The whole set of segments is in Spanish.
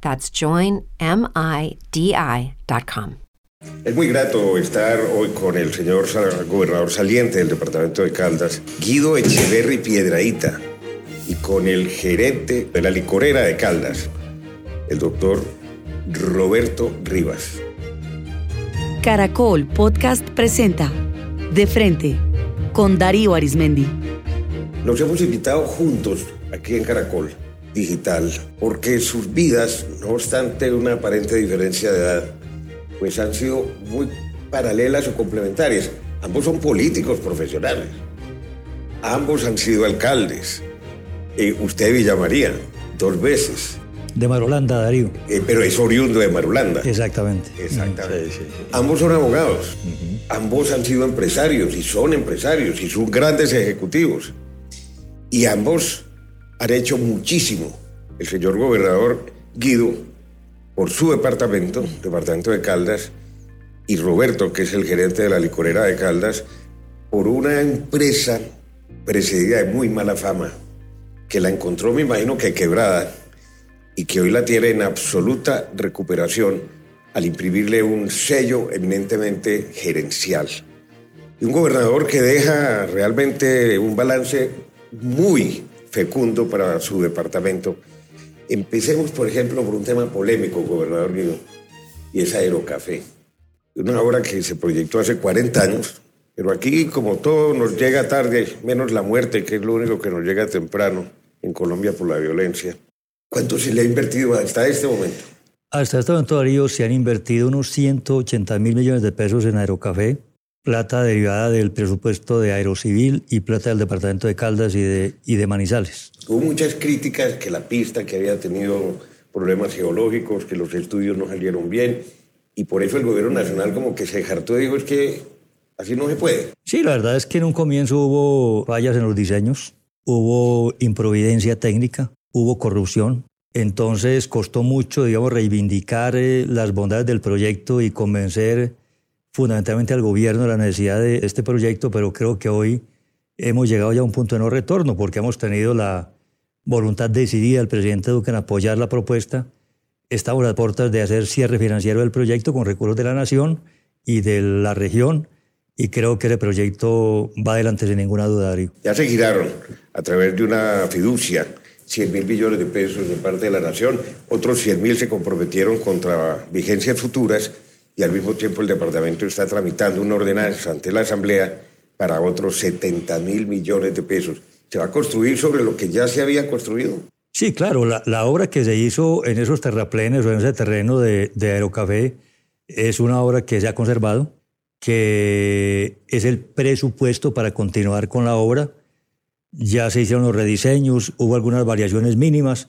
That's joinmidi.com. Es muy grato estar hoy con el señor gobernador saliente del departamento de Caldas, Guido Echeverri Piedraíta, y con el gerente de la licorera de Caldas, el doctor Roberto Rivas. Caracol Podcast presenta De Frente con Darío Arismendi. Los hemos invitado juntos aquí en Caracol Digital porque sus vidas, no obstante una aparente diferencia de edad, pues han sido muy paralelas o complementarias. Ambos son políticos profesionales. Ambos han sido alcaldes. Eh, usted Villamaría, dos veces. De Marulanda, Darío. Eh, pero es oriundo de Marulanda. Exactamente. Exactamente. Ambos son abogados. Ambos han sido empresarios y son empresarios y son grandes ejecutivos. Y ambos han hecho muchísimo. El señor gobernador Guido por su departamento, departamento de Caldas, y Roberto, que es el gerente de la licorera de Caldas, por una empresa precedida de muy mala fama, que la encontró, me imagino que quebrada, y que hoy la tiene en absoluta recuperación al imprimirle un sello eminentemente gerencial. Y un gobernador que deja realmente un balance muy fecundo para su departamento Empecemos, por ejemplo, por un tema polémico, gobernador Guido, y es Aerocafé. Una obra que se proyectó hace 40 años, pero aquí, como todo nos llega tarde, menos la muerte, que es lo único que nos llega temprano en Colombia por la violencia. ¿Cuánto se le ha invertido hasta este momento? Hasta este momento, Darío, se han invertido unos 180 mil millones de pesos en Aerocafé, plata derivada del presupuesto de Aerocivil y plata del departamento de Caldas y de, y de Manizales. Hubo muchas críticas que la pista que había tenido problemas geológicos, que los estudios no salieron bien, y por eso el gobierno nacional como que se hartó y dijo es que así no se puede. Sí, la verdad es que en un comienzo hubo fallas en los diseños, hubo improvidencia técnica, hubo corrupción, entonces costó mucho, digamos, reivindicar eh, las bondades del proyecto y convencer fundamentalmente al gobierno la necesidad de este proyecto, pero creo que hoy hemos llegado ya a un punto de no retorno porque hemos tenido la voluntad decidida del presidente Duque en apoyar la propuesta. Estamos a las puertas de hacer cierre financiero del proyecto con recursos de la nación y de la región y creo que el proyecto va adelante sin ninguna duda, Darío. Ya se giraron a través de una fiducia 100 mil millones de pesos de parte de la nación, otros 100 mil se comprometieron contra vigencias futuras y al mismo tiempo el departamento está tramitando una ordenanza ante la Asamblea para otros 70 mil millones de pesos. ¿Se va a construir sobre lo que ya se había construido? Sí, claro, la, la obra que se hizo en esos terraplenes o en ese terreno de, de Aerocafé es una obra que se ha conservado, que es el presupuesto para continuar con la obra. Ya se hicieron los rediseños, hubo algunas variaciones mínimas,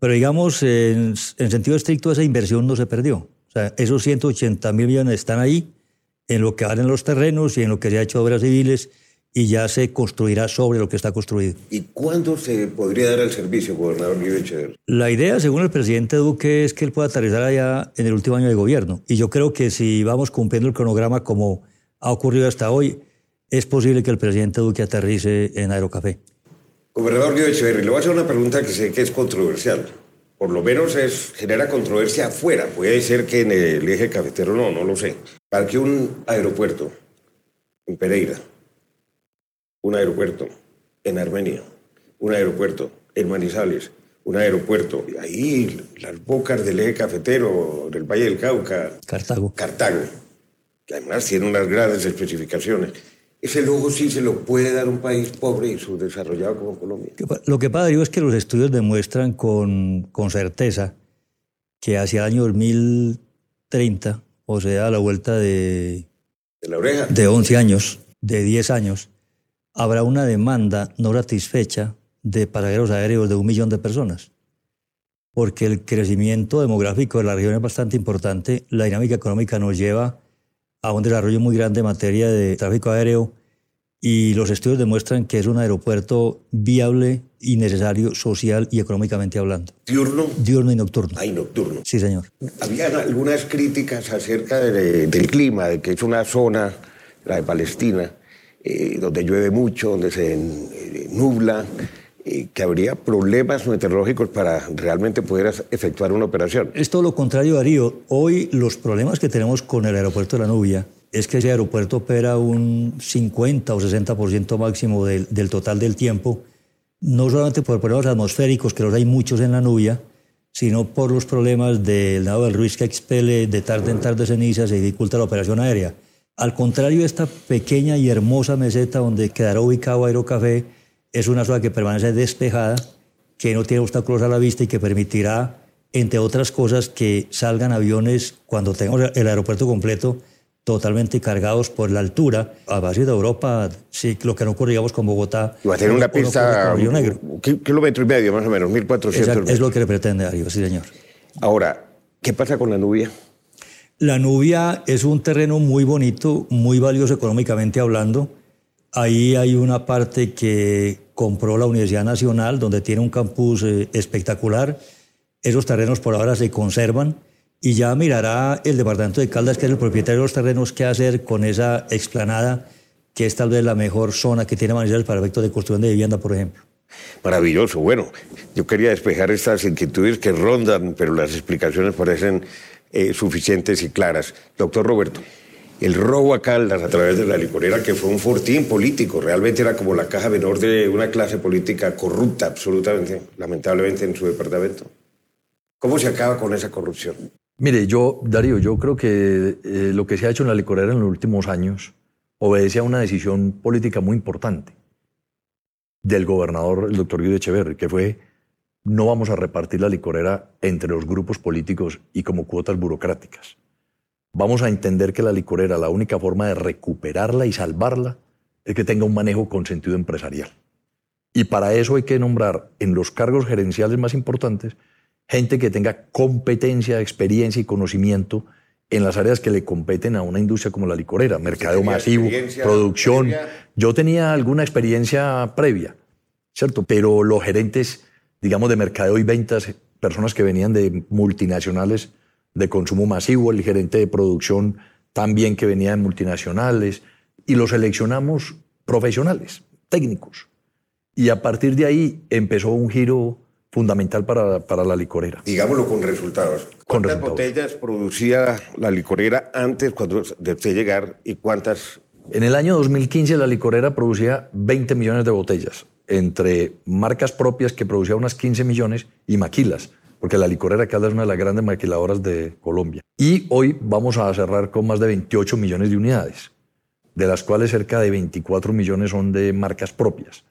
pero digamos, en, en sentido estricto, esa inversión no se perdió. O sea, esos 180 mil millones están ahí, en lo que valen los terrenos y en lo que se ha hecho obras civiles, y ya se construirá sobre lo que está construido. ¿Y cuándo se podría dar el servicio, gobernador Echeverri? La idea, según el presidente Duque, es que él pueda aterrizar allá en el último año de gobierno. Y yo creo que si vamos cumpliendo el cronograma como ha ocurrido hasta hoy, es posible que el presidente Duque aterrice en Aerocafé. Gobernador Guido Echeverri, le voy a hacer una pregunta que sé que es controversial por lo menos es, genera controversia afuera. Puede ser que en el eje cafetero no, no lo sé. Para que un aeropuerto en Pereira, un aeropuerto en Armenia, un aeropuerto en Manizales, un aeropuerto ahí, las bocas del eje cafetero, del Valle del Cauca. Cartago. Cartago. que además tiene unas grandes especificaciones. Ese lujo sí se lo puede dar un país pobre y subdesarrollado como Colombia. Lo que pasa, es que los estudios demuestran con, con certeza que hacia el año 2030, o sea, a la vuelta de, de, la oreja. de 11 años, de 10 años, habrá una demanda no satisfecha de pasajeros aéreos de un millón de personas. Porque el crecimiento demográfico de la región es bastante importante, la dinámica económica nos lleva a un desarrollo muy grande en materia de tráfico aéreo y los estudios demuestran que es un aeropuerto viable y necesario social y económicamente hablando. ¿Diurno? Diurno y nocturno. Ah, nocturno. Sí, señor. Había algunas críticas acerca del clima, de que es una zona, la de Palestina, eh, donde llueve mucho, donde se eh, nubla, que habría problemas meteorológicos para realmente poder efectuar una operación. Es todo lo contrario, Darío. Hoy los problemas que tenemos con el aeropuerto de la Nubia es que ese aeropuerto opera un 50 o 60% máximo del, del, total del tiempo, no solamente por problemas atmosféricos, que los hay muchos en la Nubia, sino por los problemas del lado del Ruiz que expele de tarde en tarde cenizas y dificulta la operación aérea. Al contrario, esta pequeña y hermosa meseta donde quedará ubicado Aerocafé es una zona que permanece despejada, que no tiene obstáculos a la vista y que permitirá, entre otras cosas, que salgan aviones cuando tengamos el aeropuerto completo totalmente cargados por la altura a base de Europa, sí, lo que no ocurríamos con Bogotá. Y va a tener una pista, un kilómetro y medio más o menos, 1.400 Es lo que le pretende arriba, sí señor. Ahora, ¿qué pasa con la Nubia? La Nubia es un terreno muy bonito, muy valioso económicamente hablando, Ahí hay una parte que compró la Universidad Nacional, donde tiene un campus eh, espectacular. Esos terrenos por ahora se conservan y ya mirará el departamento de Caldas, que es el propietario de los terrenos, qué hacer con esa explanada, que es tal vez la mejor zona que tiene Manizales para efectos de construcción de vivienda, por ejemplo. Maravilloso. Bueno, yo quería despejar estas inquietudes que rondan, pero las explicaciones parecen eh, suficientes y claras. Doctor Roberto, el robo a Caldas a través de la licorera, que fue un fortín político, realmente era como la caja menor de una clase política corrupta, absolutamente, lamentablemente, en su departamento. ¿Cómo se acaba con esa corrupción? Mire, yo, Darío, yo creo que eh, lo que se ha hecho en la licorera en los últimos años obedece a una decisión política muy importante del gobernador, el doctor Guido Echeverri, que fue no vamos a repartir la licorera entre los grupos políticos y como cuotas burocráticas vamos a entender que la licorera, la única forma de recuperarla y salvarla es que tenga un manejo con sentido empresarial. Y para eso hay que nombrar en los cargos gerenciales más importantes gente que tenga competencia, experiencia y conocimiento en las áreas que le competen a una industria como la licorera, mercado masivo, producción. Yo tenía alguna experiencia previa, ¿cierto? Pero los gerentes, digamos, de mercado y ventas, personas que venían de multinacionales, de consumo masivo, el gerente de producción también que venía de multinacionales, y los seleccionamos profesionales, técnicos. Y a partir de ahí empezó un giro fundamental para, para la licorera. Digámoslo con resultados. ¿Cuántas botellas producía la licorera antes cuando de usted llegar y cuántas? En el año 2015 la licorera producía 20 millones de botellas, entre marcas propias que producía unas 15 millones y maquilas porque la licorera Caldas es una de las grandes maquiladoras de Colombia. Y hoy vamos a cerrar con más de 28 millones de unidades, de las cuales cerca de 24 millones son de marcas propias.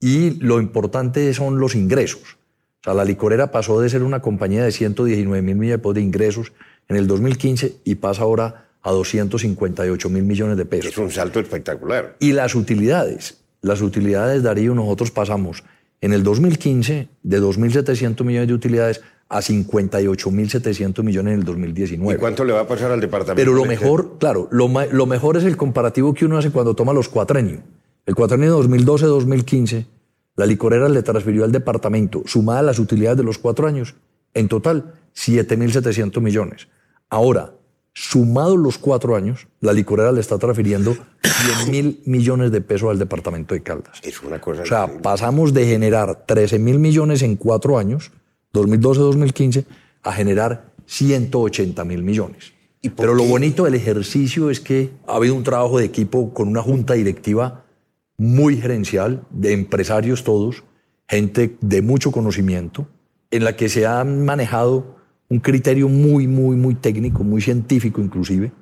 Y lo importante son los ingresos. O sea, la licorera pasó de ser una compañía de 119 mil millones de ingresos en el 2015 y pasa ahora a 258 mil millones de pesos. Es un salto espectacular. Y las utilidades. Las utilidades, Darío, nosotros pasamos en el 2015, de 2.700 millones de utilidades a 58.700 millones en el 2019. ¿Y cuánto le va a pasar al departamento? Pero lo mejor, claro, lo, lo, mejor es el comparativo que uno hace cuando toma los cuatrenios. El cuatrenio 2012-2015, la licorera le transfirió al departamento, sumada las utilidades de los cuatro años, en total 7.700 millones. Ahora, Sumados los cuatro años, la licorera le está transfiriendo 100 mil millones de pesos al departamento de Caldas. Es una cosa. O sea, pasamos de generar 13 mil millones en cuatro años, 2012-2015, a generar 180 mil millones. Pero lo bonito del ejercicio es que ha habido un trabajo de equipo con una junta directiva muy gerencial, de empresarios todos, gente de mucho conocimiento, en la que se han manejado un criterio muy, muy, muy técnico, muy científico inclusive,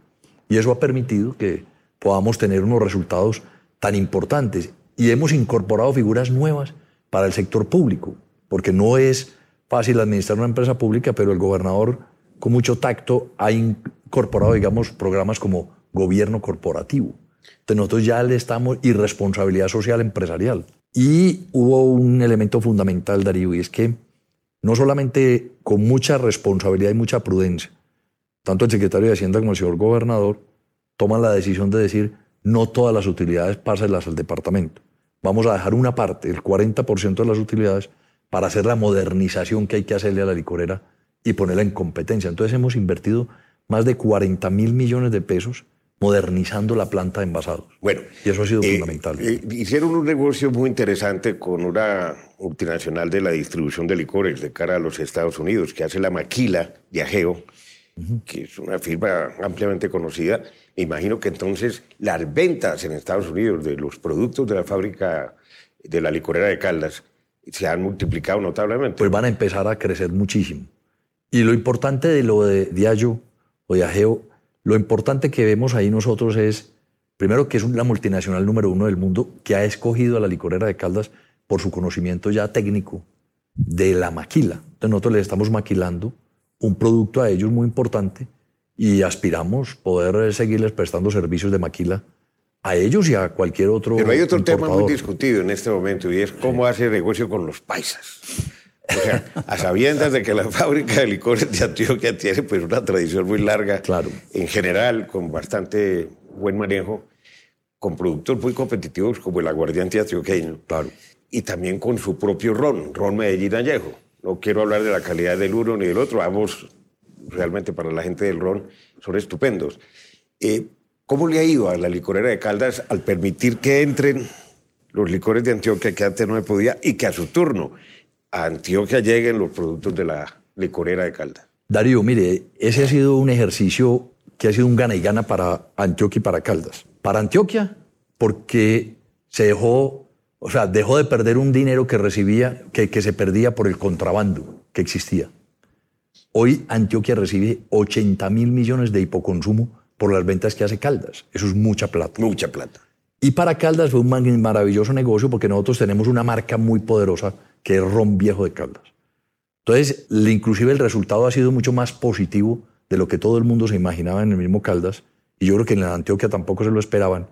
Y eso ha permitido que podamos tener unos resultados tan importantes. Y hemos incorporado figuras nuevas para el sector público, porque no es fácil administrar una empresa pública, pero el gobernador con mucho tacto ha incorporado, digamos, programas como gobierno corporativo. Entonces nosotros ya le estamos y responsabilidad social empresarial. Y hubo un elemento fundamental, Darío, y es que no solamente con mucha responsabilidad y mucha prudencia, tanto el secretario de Hacienda como el señor gobernador toman la decisión de decir no todas las utilidades pásenlas al departamento. Vamos a dejar una parte, el 40% de las utilidades, para hacer la modernización que hay que hacerle a la licorera y ponerla en competencia. Entonces hemos invertido más de 40 mil millones de pesos modernizando la planta de envasados. Bueno, y eso ha sido eh, fundamental. eh, hicieron un negocio muy interesante con una multinacional de la distribución de licores de cara a los Estados Unidos, que hace la Maquila Viajeo, que es una firma ampliamente conocida. Me imagino que entonces las ventas en Estados Unidos de los productos de la fábrica de la licorera de Caldas se han multiplicado notablemente. Pues van a empezar a crecer muchísimo. Y lo importante de lo de Diageo o Diageo, lo importante que vemos ahí nosotros es, primero, que es la multinacional número uno del mundo que ha escogido a la licorera de Caldas por su conocimiento ya técnico de la maquila. Entonces nosotros les estamos maquilando un producto a ellos muy importante y aspiramos poder seguirles prestando servicios de maquila a ellos y a cualquier otro Pero hay otro tema muy importador. discutido en este momento y es cómo hace negocio con los paisas. O sea, a sabiendas de que la fábrica de licores de Antioquia tiene pues una tradición muy larga, Claro. en general, con bastante buen manejo, con productos muy competitivos como el aguardiente antioqueño. Claro. Y también con su propio ron, ron Medellín Añejo. No quiero hablar de la calidad del uno ni del otro, ambos realmente para la gente del ron son estupendos. Eh, ¿Cómo le ha ido a la licorera de Caldas al permitir que entren los licores de Antioquia que antes no se podía y que a su turno a Antioquia lleguen los productos de la licorera de Caldas? Darío, mire, ese ha sido un ejercicio que ha sido un gana y gana para Antioquia y para Caldas. Para Antioquia, porque se dejó, o sea, dejó de perder un dinero que recibía, que, que se perdía por el contrabando que existía. Hoy Antioquia recibe 80 mil millones de hipoconsumo por las ventas que hace Caldas. Eso es mucha plata. Mucha plata. Y para Caldas fue un maravilloso negocio porque nosotros tenemos una marca muy poderosa que es Ron Viejo de Caldas. Entonces, inclusive el resultado ha sido mucho más positivo de lo que todo el mundo se imaginaba en el mismo Caldas. Y yo creo que en la Antioquia tampoco se lo esperaban,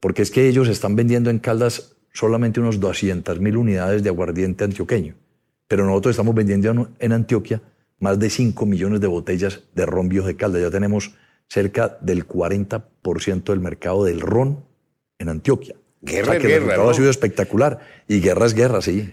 porque es que ellos están vendiendo en Caldas solamente unos 200 mil unidades de aguardiente antioqueño. Pero nosotros estamos vendiendo en Antioquia más de 5 millones de botellas de ron viejo de Caldas. Ya tenemos cerca del 40% del mercado del ron en Antioquia. Guerra O sea que el guerra, ¿no? ha sido espectacular. Y guerra es guerra, sí.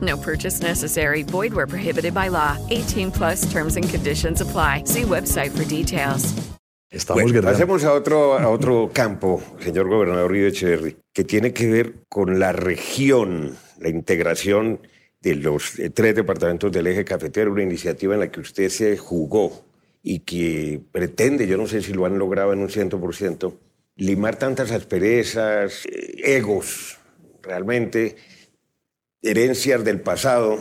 No purchase necessary. Void where prohibited by law. 18 plus terms and conditions apply. See website for details. Estamos Bueno, pasemos a otro, a otro campo, señor gobernador Río Echeverry, que tiene que ver con la región, la integración de los eh, tres departamentos del eje cafetero, una iniciativa en la que usted se jugó y que pretende, yo no sé si lo han logrado en un 100%, limar tantas asperezas, eh, egos, realmente, herencias del pasado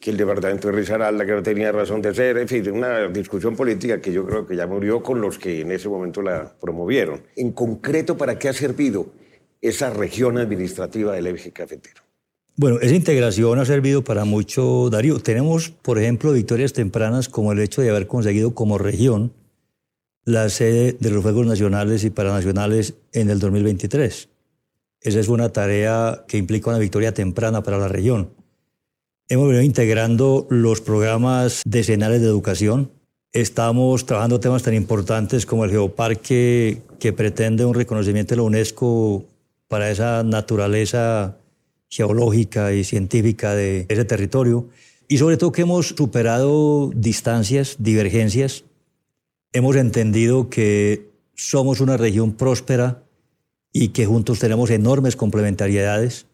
que el departamento de Risaralda, que no tenía razón de ser, en fin, una discusión política que yo creo que ya murió con los que en ese momento la promovieron. En concreto, ¿para qué ha servido esa región administrativa del eje cafetero? Bueno, esa integración ha servido para mucho, Darío. Tenemos, por ejemplo, victorias tempranas como el hecho de haber conseguido como región la sede de los Juegos Nacionales y Paranacionales en el 2023. Esa es una tarea que implica una victoria temprana para la región. Hemos venido integrando los programas decenales de educación. Estamos trabajando temas tan importantes como el geoparque que pretende un reconocimiento de la UNESCO para esa naturaleza geológica y científica de ese territorio. Y sobre todo que hemos superado distancias, divergencias. Hemos entendido que somos una región próspera y que juntos tenemos enormes complementariedades.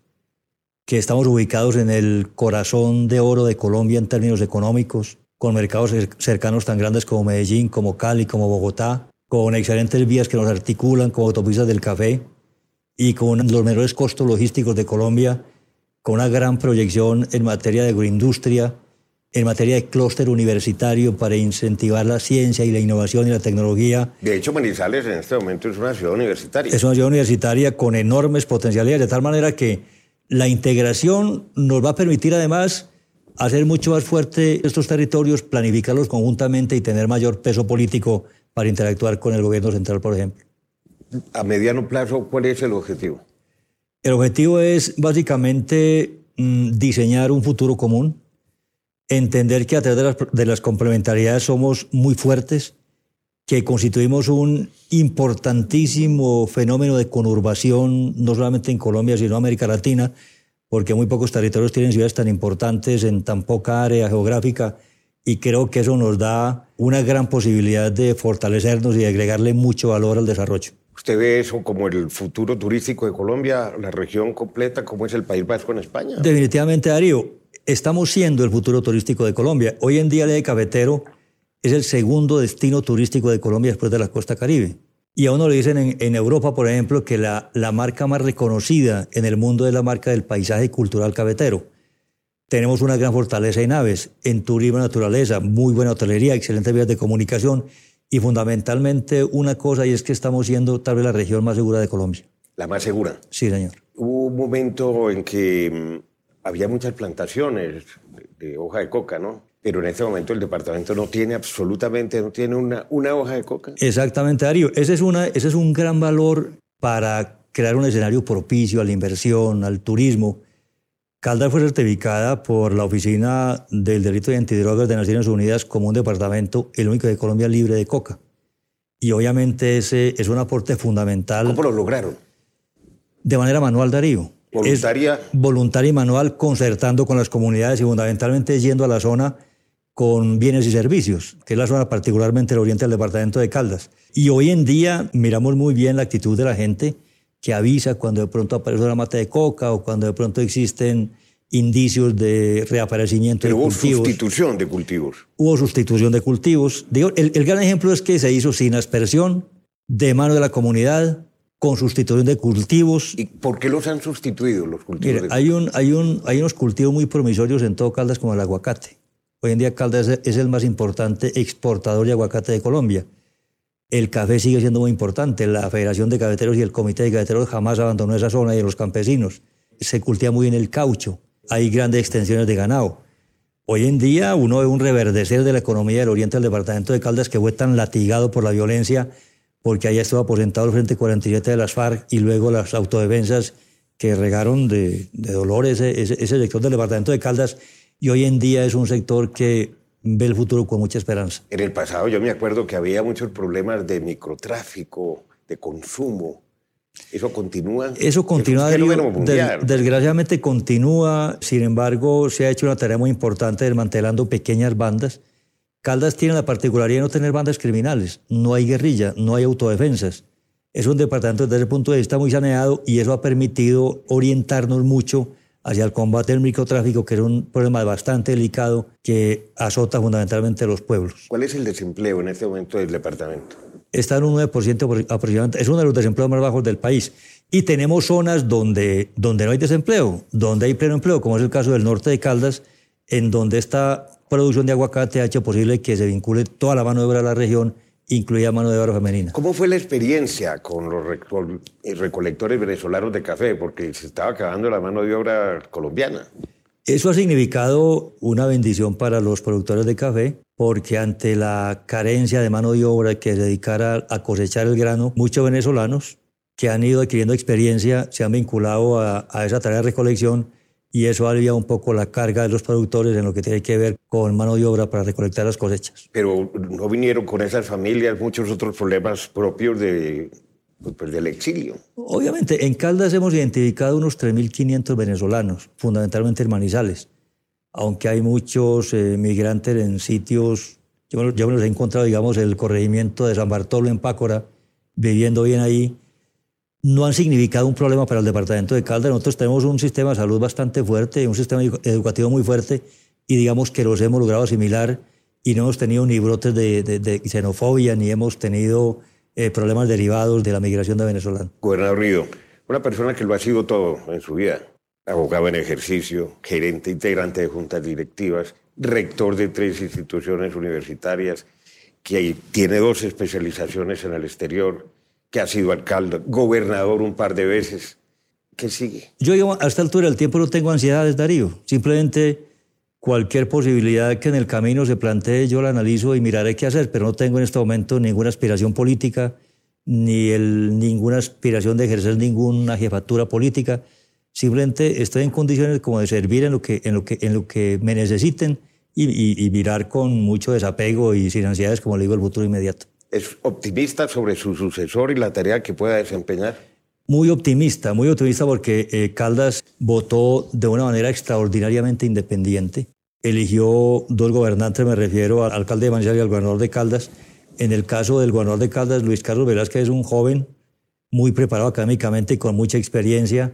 que estamos ubicados en el corazón de oro de Colombia en términos económicos, con mercados cercanos tan grandes como Medellín, como Cali, como Bogotá, con excelentes vías que nos articulan, como autopistas del café, y con los menores costos logísticos de Colombia, con una gran proyección en materia de agroindustria, en materia de clúster universitario para incentivar la ciencia y la innovación y la tecnología. De hecho, Manizales en este momento es una ciudad universitaria. Es una ciudad universitaria con enormes potencialidades, de tal manera que la integración nos va a permitir además hacer mucho más fuerte estos territorios, planificarlos conjuntamente y tener mayor peso político para interactuar con el gobierno central, por ejemplo. A mediano plazo, ¿cuál es el objetivo? El objetivo es básicamente mm, diseñar un futuro común, entender que a través de las, complementariedades somos muy fuertes, que constituimos un importantísimo fenómeno de conurbación, no solamente en Colombia, sino en América Latina, porque muy pocos territorios tienen ciudades tan importantes en tan poca área geográfica, y creo que eso nos da una gran posibilidad de fortalecernos y de agregarle mucho valor al desarrollo. ¿Usted ve eso como el futuro turístico de Colombia, la región completa, como es el País Vasco en España? Definitivamente, Darío estamos siendo el futuro turístico de Colombia. Hoy en día el eje cafetero es el segundo destino turístico de Colombia después de la costa caribe. Y a uno le dicen en, Europa, por ejemplo, que la, la, marca más reconocida en el mundo es la marca del paisaje cultural cafetero. Tenemos una gran fortaleza en aves, en turismo naturaleza, muy buena hotelería, excelentes vías de comunicación y fundamentalmente una cosa y es que estamos siendo tal vez la región más segura de Colombia. ¿La más segura? Sí, señor. Hubo un momento en que mm, había muchas plantaciones de, hoja de coca, ¿no? Pero en este momento el departamento no tiene absolutamente, no tiene una, una hoja de coca. Exactamente, Darío. Ese es, una, ese es un gran valor para crear un escenario propicio a la inversión, al turismo. Caldas fue certificada por la Oficina del Delito de Antidrogas de Naciones Unidas como un departamento, el único de Colombia libre de coca. Y obviamente ese es un aporte fundamental. ¿Cómo lo lograron? De manera manual, Darío. Voluntaria. voluntaria y manual, concertando con las comunidades y fundamentalmente yendo a la zona con bienes y servicios, que es la zona particularmente el oriente del departamento de Caldas. Y hoy en día miramos muy bien la actitud de la gente que avisa cuando de pronto aparece una mata de coca o cuando de pronto existen indicios de reaparecimiento de cultivos. Hubo sustitución de cultivos. Hubo sustitución de cultivos. el, el gran ejemplo es que se hizo sin aspersión, de mano de la comunidad, con sustitución de cultivos. ¿Y por qué los han sustituido los cultivos? hay, un, hay, un, hay unos cultivos muy promisorios en todo Caldas como el aguacate. Hoy en día Caldas es el más importante exportador de aguacate de Colombia. El café sigue siendo muy importante. La Federación de Cafeteros y el Comité de Cafeteros jamás abandonó esa zona y los campesinos. Se cultiva muy bien el caucho. Hay grandes extensiones de ganado. Hoy en día uno ve un reverdecer de la economía del oriente del departamento de Caldas que fue tan latigado por la violencia porque allá estuvo aposentado el Frente 47 de las FARC y luego las autodefensas que regaron de, dolor ese, ese, sector del departamento de Caldas y hoy en día es un sector que ve el futuro con mucha esperanza. En el pasado yo me acuerdo que había muchos problemas de microtráfico, de consumo. ¿Eso continúa? Eso continúa. desgraciadamente continúa, sin embargo se ha hecho una tarea muy importante desmantelando pequeñas bandas Caldas tiene la particularidad de no tener bandas criminales, no hay guerrilla, no hay autodefensas. Es un departamento desde ese punto de vista muy saneado y eso ha permitido orientarnos mucho hacia el combate del microtráfico, que es un problema bastante delicado que azota fundamentalmente a los pueblos. ¿Cuál es el desempleo en este momento del departamento? Está en un 9% aproximadamente. Es uno de los desempleos más bajos del país. Y tenemos zonas donde, donde no hay desempleo, donde hay pleno empleo, como es el caso del norte de Caldas, en donde está producción de aguacate ha hecho posible que se vincule toda la mano de obra de la región, incluida mano de obra femenina. ¿Cómo fue la experiencia con los eh, recolectores venezolanos de café? Porque se estaba acabando la mano de obra colombiana. Eso ha significado una bendición para los productores de café, porque ante la carencia de mano de obra que se dedicara a cosechar el grano, muchos venezolanos que han ido adquiriendo experiencia se han vinculado a, a esa tarea de recolección y eso alivia un poco la carga de los productores en lo que tiene que ver con mano de obra para recolectar las cosechas. Pero no vinieron con esas familias muchos otros problemas propios de, pues, del exilio. Obviamente, en Caldas hemos identificado unos 3.500 venezolanos, fundamentalmente en Manizales, aunque hay muchos eh, migrantes en sitios, yo, yo me los he encontrado, digamos, el corregimiento de San Bartolo en Pácora, viviendo bien ahí, no han significado un problema para el departamento de Caldas. Nosotros tenemos un sistema de salud bastante fuerte, un sistema educativo muy fuerte y digamos que los hemos logrado asimilar y no hemos tenido ni brotes de, xenofobia ni hemos tenido eh, problemas derivados de la migración de venezolanos. Gobernador Río, una persona que lo ha sido todo en su vida, abogado en ejercicio, gerente integrante de juntas directivas, rector de tres instituciones universitarias, que tiene dos especializaciones en el exterior, que ha sido alcalde, gobernador un par de veces. ¿Qué sigue? Yo a esta altura del tiempo no tengo ansiedades, Darío. Simplemente cualquier posibilidad que en el camino se plantee, yo la analizo y miraré qué hacer, pero no tengo en este momento ninguna aspiración política, ni el, ninguna aspiración de ejercer ninguna jefatura política. Simplemente estoy en condiciones como de servir en lo que, en lo que, en lo que me necesiten y, mirar con mucho desapego y sin ansiedades, como le digo, el futuro inmediato. ¿Es optimista sobre su sucesor y la tarea que pueda desempeñar? Muy optimista, muy optimista porque eh, Caldas votó de una manera extraordinariamente independiente. Eligió dos gobernantes, me refiero al alcalde de Manizales y al gobernador de Caldas. En el caso del gobernador de Caldas, Luis Carlos Velázquez es un joven muy preparado académicamente con mucha experiencia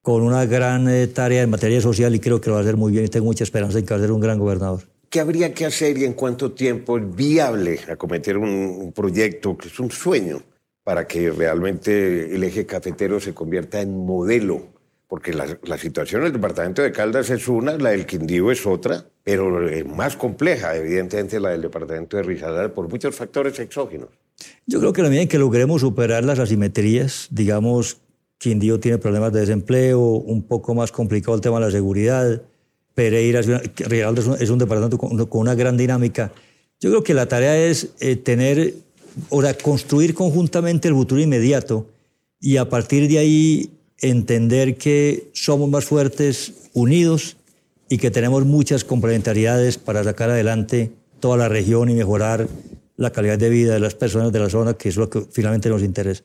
con una gran eh, tarea en materia social y creo que lo va a hacer muy bien y tengo mucha esperanza en que va a ser un gran gobernador. ¿Qué habría que hacer y en cuánto tiempo es viable acometer un proyecto que es un sueño para que realmente el eje cafetero se convierta en modelo? Porque la, la situación del departamento de Caldas es una, la del Quindío es otra, pero es más compleja, evidentemente, la del departamento de Risaralda por muchos factores exógenos. Yo creo que la medida en que logremos superar las asimetrías, digamos, Quindío tiene problemas de desempleo, un poco más complicado el tema de la seguridad. Pereira es, es, un, departamento con, una gran dinámica. Yo creo que la tarea es eh, tener, sea, construir conjuntamente el futuro inmediato y a partir de ahí entender que somos más fuertes unidos y que tenemos muchas complementariedades para sacar adelante toda la región y mejorar la calidad de vida de las personas de la zona, que es lo que finalmente nos interesa.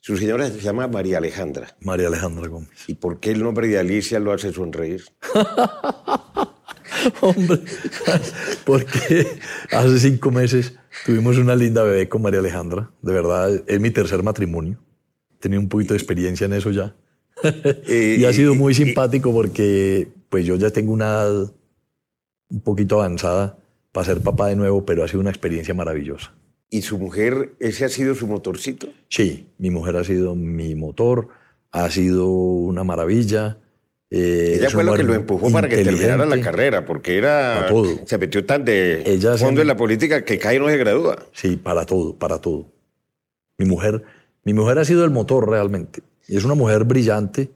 Su señora se llama María Alejandra. María Alejandra Gómez. ¿Y por qué el nombre de Alicia lo hace sonreír? Hombre, porque hace cinco meses tuvimos una linda bebé con María Alejandra. De verdad, es mi tercer matrimonio. Tenía un poquito de experiencia en eso ya. y ha sido muy simpático porque pues yo ya tengo una edad un poquito avanzada para ser papá de nuevo, pero ha sido una experiencia maravillosa. ¿Y su mujer, ese ha sido su motorcito? Sí, mi mujer ha sido mi motor, ha sido una maravilla. Eh, Ella fue lo que lo empujó para que terminara la carrera, porque era todo. se metió tan de Ella fondo en la política que cae y no se gradúa. Sí, para todo, para todo. Mi mujer, mi mujer ha sido el motor realmente. Y es una mujer brillante,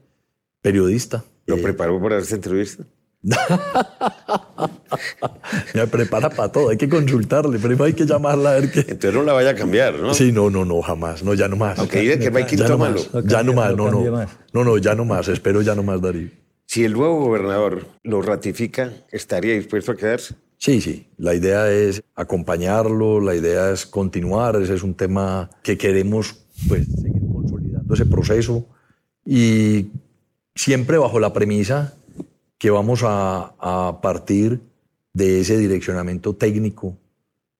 periodista. ¿Lo preparó para esta entrevista? Me prepara para todo, hay que consultarle, primero hay que llamarla a ver qué. Entonces no la vaya a cambiar, ¿no? Sí, no, no, no, jamás, no, ya no más. Aunque dice que no hay quinto malo. Ya no más, no, no. No, no, ya no más, espero ya no más, Darío. Si el nuevo gobernador lo ratifica, ¿estaría dispuesto a quedarse? Sí, sí. La idea es acompañarlo, la idea es continuar. Ese es un tema que queremos pues, seguir consolidando ese proceso y siempre bajo la premisa que vamos a, partir de ese direccionamiento técnico,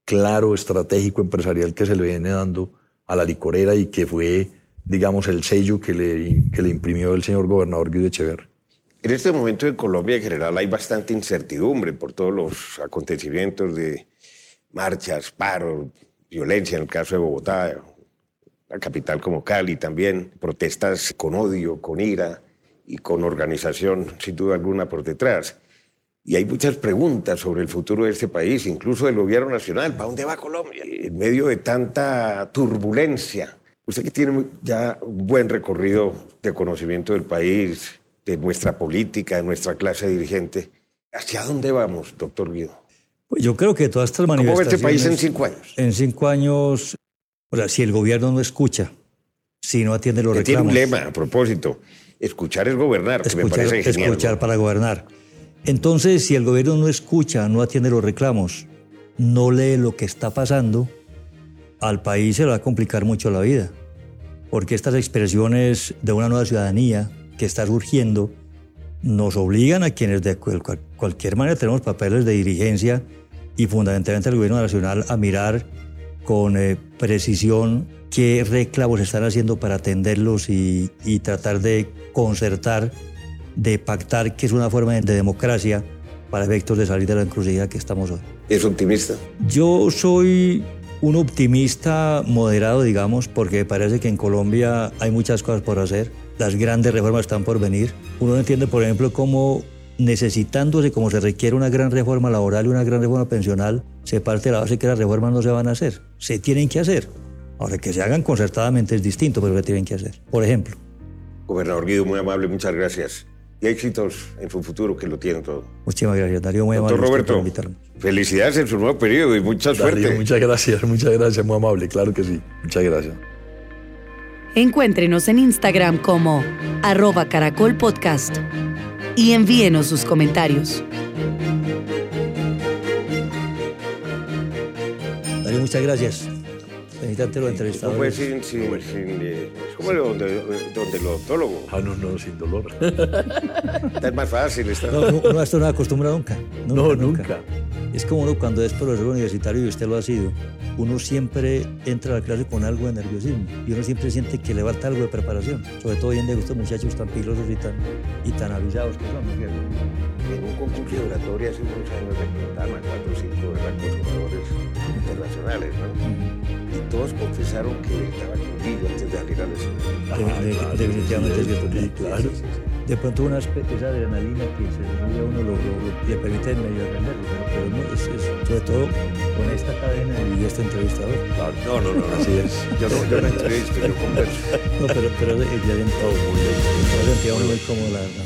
claro, estratégico, empresarial que se le viene dando a la licorera y que fue, digamos, el sello que le, que le imprimió el señor gobernador Guido Echeverri. En este momento en Colombia en general hay bastante incertidumbre por todos los acontecimientos de marchas, paros, violencia en el caso de Bogotá, la capital como Cali también, protestas con odio, con ira y con organización, sin duda alguna, por detrás. Y hay muchas preguntas sobre el futuro de este país, incluso del gobierno nacional. ¿Para dónde va Colombia? En medio de tanta turbulencia. Usted que tiene ya un buen recorrido de conocimiento del país, de nuestra política, de nuestra clase dirigente, ¿hacia dónde vamos, doctor Guido? Yo creo que todas estas ¿Cómo ve manifestaciones... este país en cinco años? En cinco años, o sea, si el gobierno no escucha, si no atiende los Que tiene reclamos... un lema a propósito. Escuchar es gobernar, que me escuchar, parece genial. escuchar para gobernar. Entonces, si el gobierno no escucha, no atiende los reclamos, no lee lo que está pasando, al país se le va a complicar mucho la vida. Porque estas expresiones de una nueva ciudadanía que está surgiendo nos obligan a quienes de cual- cual- cualquier manera tenemos papeles de dirigencia y fundamentalmente al gobierno nacional a mirar con eh, precisión qué reclamos están haciendo para atenderlos y, y tratar de concertar, de pactar, que es una forma de, de democracia para efectos de salir de la encrucijada que estamos hoy. ¿Es optimista? Yo soy un optimista moderado, digamos, porque me parece que en Colombia hay muchas cosas por hacer. Las grandes reformas están por venir. Uno no entiende, por ejemplo, cómo necesitándose, como se requiere una gran reforma laboral y una gran reforma pensional, se parte de la base que las reformas no se van a hacer. Se tienen que hacer. Ahora, que se hagan concertadamente es distinto, pero se tienen que hacer. Por ejemplo. Gobernador Guido, muy amable, muchas gracias. Y éxitos en su futuro, que lo tienen todo. Muchísimas gracias, Darío. Muy Doctor amable por Roberto, invitarme. felicidades en su nuevo periodo y mucha Darío, suerte. muchas gracias, muchas gracias, muy amable, claro que sí. Muchas gracias. Encuéntrenos en Instagram como arroba caracol podcast y envíenos sus comentarios. Darío, muchas gracias. Felicitarte los entrevistadores. sin, sin, sin, eh, es como el odontólogo. Ah, no, no, sin dolor. Está más fácil. Está... No, no, no acostumbra nunca. No, nunca. Es como uno cuando es profesor universitario y usted lo ha sido, uno siempre entra a la clase con algo de nerviosismo y uno siempre siente que le falta algo de preparación, sobre todo hoy en día estos muchachos tan pilosos y tan, y tan avisados que son. ¿no es? En un concurso de oratoria hace unos años le preguntaban a cuatro o cinco ¿verdad? conservadores internacionales, ¿no? Y todos confesaron que estaban conmigo antes de salir al escenario. De- de- definitivamente es cierto. Sí, claro. De pronto una esa adrenalina que se sube a uno lo, lo- lo- le permite medio aprenderlo, pero, pero es, es- sobre todo con esta cadena y este entrevistador. No, no, no, Así es. Yo no, yo no entrevisto, yo converso. No, pero, pero ya muy bien. Me sentía uno muy cómodo, la verdad.